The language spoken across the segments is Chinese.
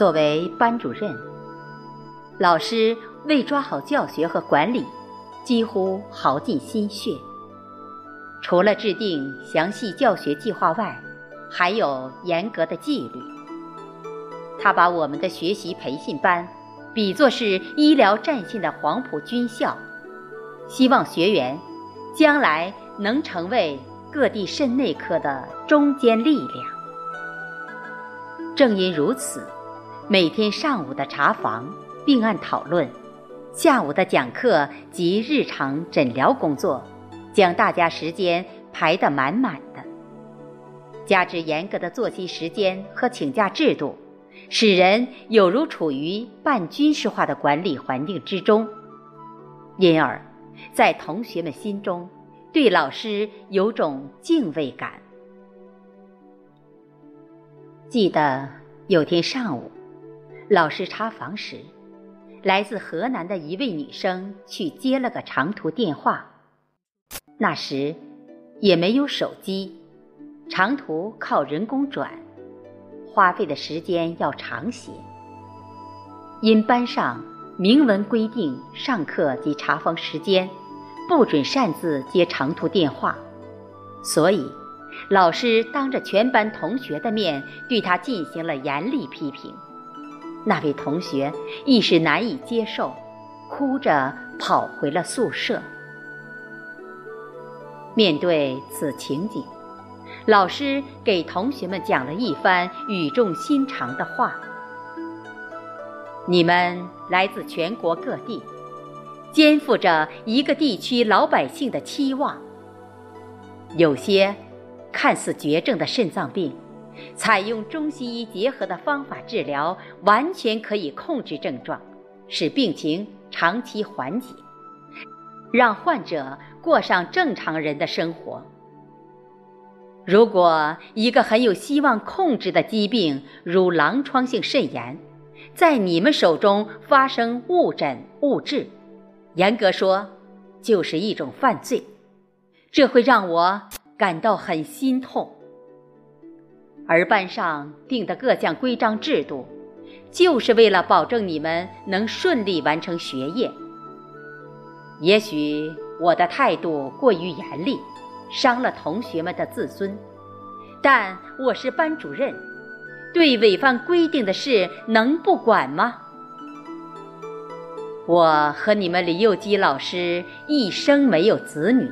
作为班主任，老师为抓好教学和管理，几乎耗尽心血。除了制定详细教学计划外，还有严格的纪律。他把我们的学习培训班比作是医疗战线的黄埔军校，希望学员将来能成为各地肾内科的中坚力量。正因如此，每天上午的查房、病案讨论，下午的讲课及日常诊疗工作。将大家时间排得满满的，加之严格的作息时间和请假制度，使人有如处于半军事化的管理环境之中。因而，在同学们心中，对老师有种敬畏感。记得有天上午，老师查房时，来自河南的一位女生去接了个长途电话。那时，也没有手机，长途靠人工转，花费的时间要长些。因班上明文规定，上课及查房时间不准擅自接长途电话，所以老师当着全班同学的面对他进行了严厉批评。那位同学一时难以接受，哭着跑回了宿舍。面对此情景，老师给同学们讲了一番语重心长的话：“你们来自全国各地，肩负着一个地区老百姓的期望。有些看似绝症的肾脏病，采用中西医结合的方法治疗，完全可以控制症状，使病情长期缓解。”让患者过上正常人的生活。如果一个很有希望控制的疾病，如狼疮性肾炎，在你们手中发生误诊误治，严格说，就是一种犯罪，这会让我感到很心痛。而班上定的各项规章制度，就是为了保证你们能顺利完成学业。也许我的态度过于严厉，伤了同学们的自尊，但我是班主任，对违反规定的事能不管吗？我和你们李幼基老师一生没有子女，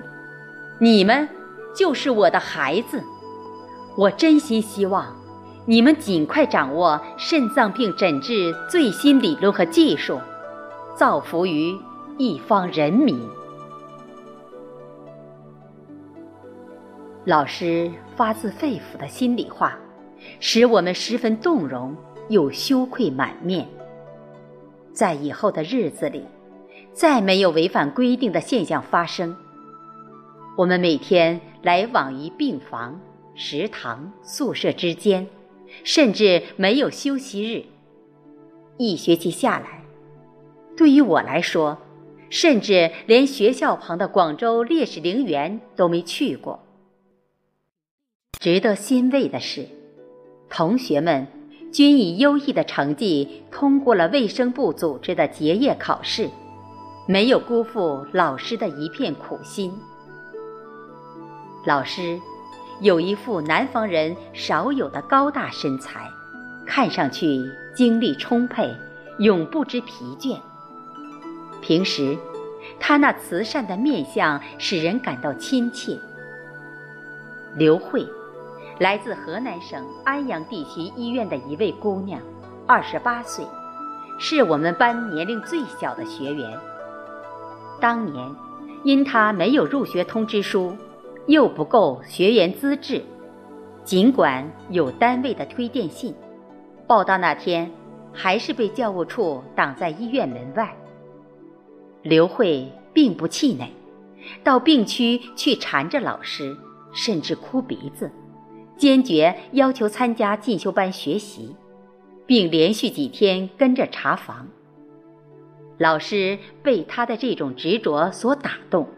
你们就是我的孩子，我真心希望你们尽快掌握肾脏病诊治最新理论和技术，造福于。一方人民，老师发自肺腑的心里话，使我们十分动容又羞愧满面。在以后的日子里，再没有违反规定的现象发生。我们每天来往于病房、食堂、宿舍之间，甚至没有休息日。一学期下来，对于我来说，甚至连学校旁的广州烈士陵园都没去过。值得欣慰的是，同学们均以优异的成绩通过了卫生部组织的结业考试，没有辜负老师的一片苦心。老师有一副南方人少有的高大身材，看上去精力充沛，永不知疲倦。平时，他那慈善的面相使人感到亲切。刘慧，来自河南省安阳地区医院的一位姑娘，二十八岁，是我们班年龄最小的学员。当年，因她没有入学通知书，又不够学员资质，尽管有单位的推荐信，报到那天，还是被教务处挡在医院门外。刘慧并不气馁，到病区去缠着老师，甚至哭鼻子，坚决要求参加进修班学习，并连续几天跟着查房。老师被他的这种执着所打动，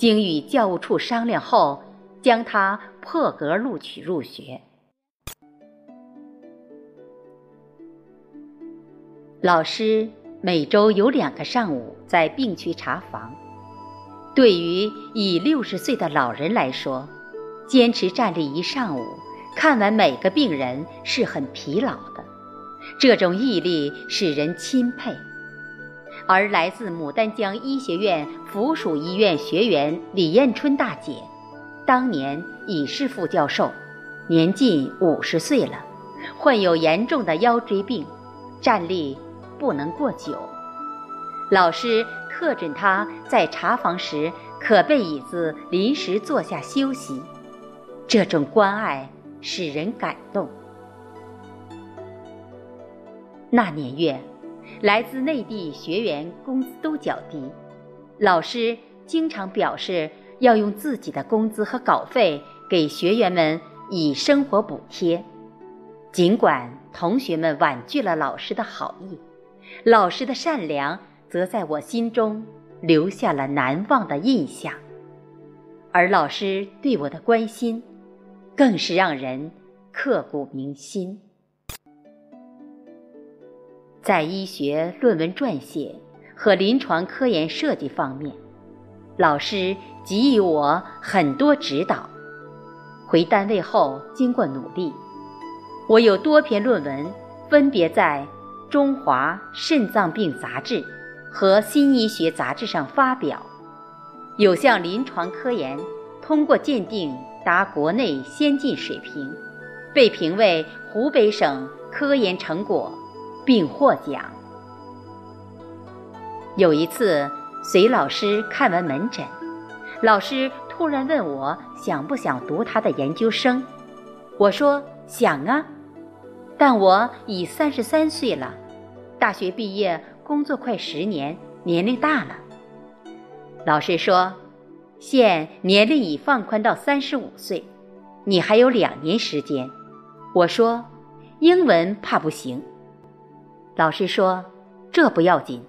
经与教务处商量后，将他破格录取入学。老师每周有两个上午在病区查房。对于已六十岁的老人来说，坚持站立一上午，看完每个病人是很疲劳的。这种毅力使人钦佩。而来自牡丹江医学院附属医院学员李艳春大姐，当年已是副教授，年近五十岁了，患有严重的腰椎病，站立不能过久。老师特准她在查房时可备椅子临时坐下休息，这种关爱使人感动。那年月。来自内地学员工资都较低，老师经常表示要用自己的工资和稿费给学员们以生活补贴。尽管同学们婉拒了老师的好意，老师的善良则在我心中留下了难忘的印象。而老师对我的关心，更是让人刻骨铭心。在医学论文撰写和临床科研设计方面，老师给予我很多指导。回单位后，经过努力，我有多篇论文分别在《中华肾脏病杂志》和《新医学杂志》上发表，有项临床科研通过鉴定达国内先进水平，被评为湖北省科研成果。并获奖。有一次，随老师看完门诊，老师突然问我想不想读他的研究生。我说想啊，但我已三十三岁了，大学毕业，工作快十年，年龄大了。老师说，现年龄已放宽到三十五岁，你还有两年时间。我说，英文怕不行。老师说：“这不要紧，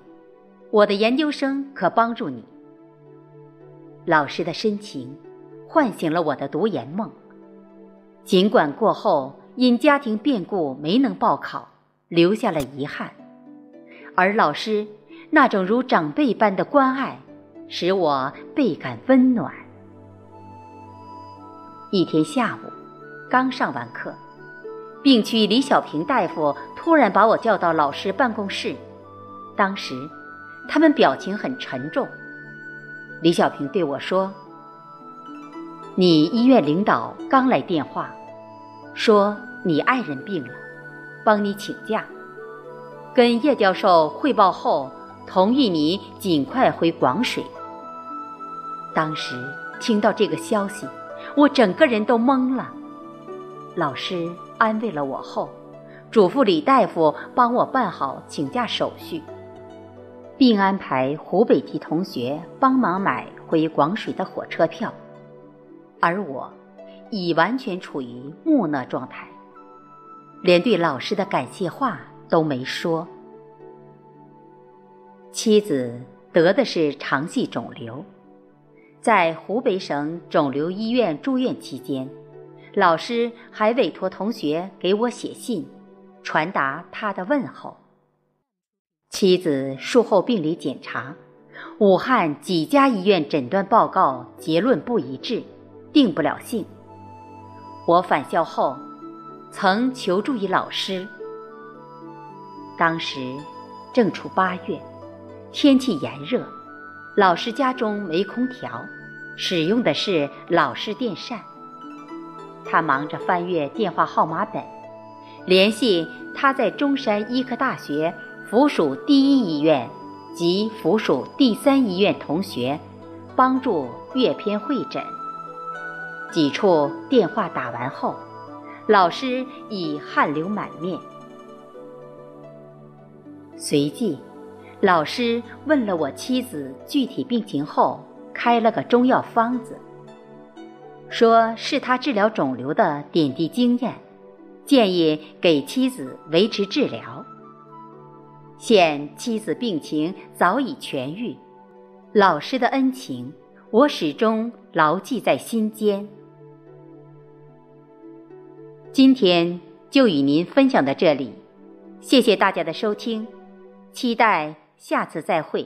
我的研究生可帮助你。”老师的深情唤醒了我的读研梦。尽管过后因家庭变故没能报考，留下了遗憾，而老师那种如长辈般的关爱，使我倍感温暖。一天下午，刚上完课。病区李小平大夫突然把我叫到老师办公室，当时他们表情很沉重。李小平对我说：“你医院领导刚来电话，说你爱人病了，帮你请假。跟叶教授汇报后，同意你尽快回广水。”当时听到这个消息，我整个人都懵了。老师。安慰了我后，嘱咐李大夫帮我办好请假手续，并安排湖北籍同学帮忙买回广水的火车票，而我已完全处于木讷状态，连对老师的感谢话都没说。妻子得的是肠系肿瘤，在湖北省肿瘤医院住院期间。老师还委托同学给我写信，传达他的问候。妻子术后病理检查，武汉几家医院诊断报告结论不一致，定不了性。我返校后，曾求助于老师。当时正处八月，天气炎热，老师家中没空调，使用的是老式电扇。他忙着翻阅电话号码本，联系他在中山医科大学附属第一医院及附属第三医院同学，帮助阅片会诊。几处电话打完后，老师已汗流满面。随即，老师问了我妻子具体病情后，开了个中药方子。说是他治疗肿瘤的点滴经验，建议给妻子维持治疗。现妻子病情早已痊愈，老师的恩情我始终牢记在心间。今天就与您分享到这里，谢谢大家的收听，期待下次再会。